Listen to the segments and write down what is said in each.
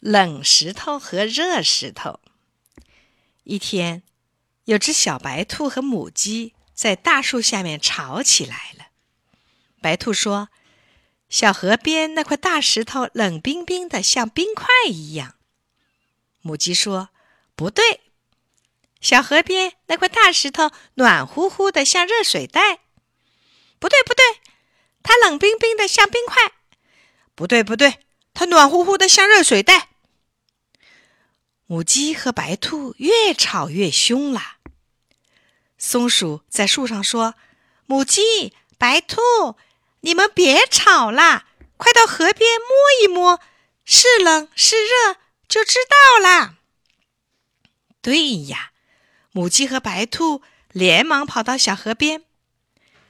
冷石头和热石头。一天，有只小白兔和母鸡在大树下面吵起来了。白兔说：“小河边那块大石头冷冰冰的，像冰块一样。”母鸡说：“不对，小河边那块大石头暖乎乎的，像热水袋。”“不对，不对，它冷冰冰的，像冰块。”“不对，不对。”它暖乎乎的，像热水袋。母鸡和白兔越吵越凶了。松鼠在树上说：“母鸡、白兔，你们别吵啦，快到河边摸一摸，是冷是热就知道啦。”对呀，母鸡和白兔连忙跑到小河边。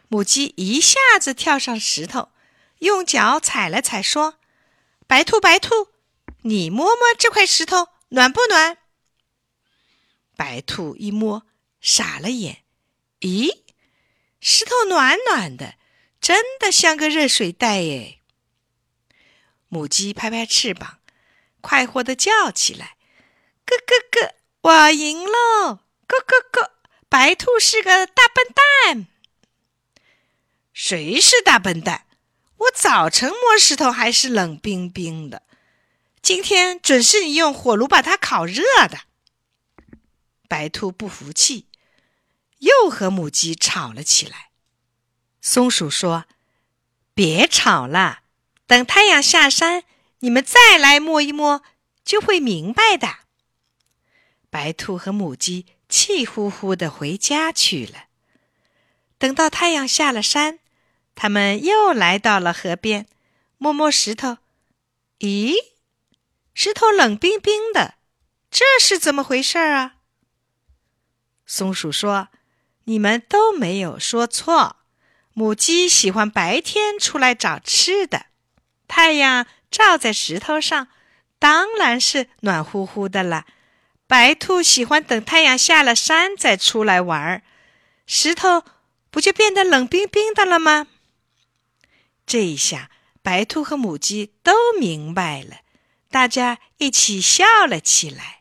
母鸡一下子跳上石头，用脚踩了踩，说。白兔，白兔，你摸摸这块石头暖不暖？白兔一摸，傻了眼。咦，石头暖暖的，真的像个热水袋耶！母鸡拍拍翅膀，快活的叫起来：“咯咯咯，我赢喽！咯咯咯，白兔是个大笨蛋。谁是大笨蛋？”我早晨摸石头还是冷冰冰的，今天准是你用火炉把它烤热的。白兔不服气，又和母鸡吵了起来。松鼠说：“别吵了，等太阳下山，你们再来摸一摸，就会明白的。”白兔和母鸡气呼呼的回家去了。等到太阳下了山。他们又来到了河边，摸摸石头。咦，石头冷冰冰的，这是怎么回事啊？松鼠说：“你们都没有说错。母鸡喜欢白天出来找吃的，太阳照在石头上，当然是暖乎乎的了。白兔喜欢等太阳下了山再出来玩儿，石头不就变得冷冰冰的了吗？”这一下，白兔和母鸡都明白了，大家一起笑了起来。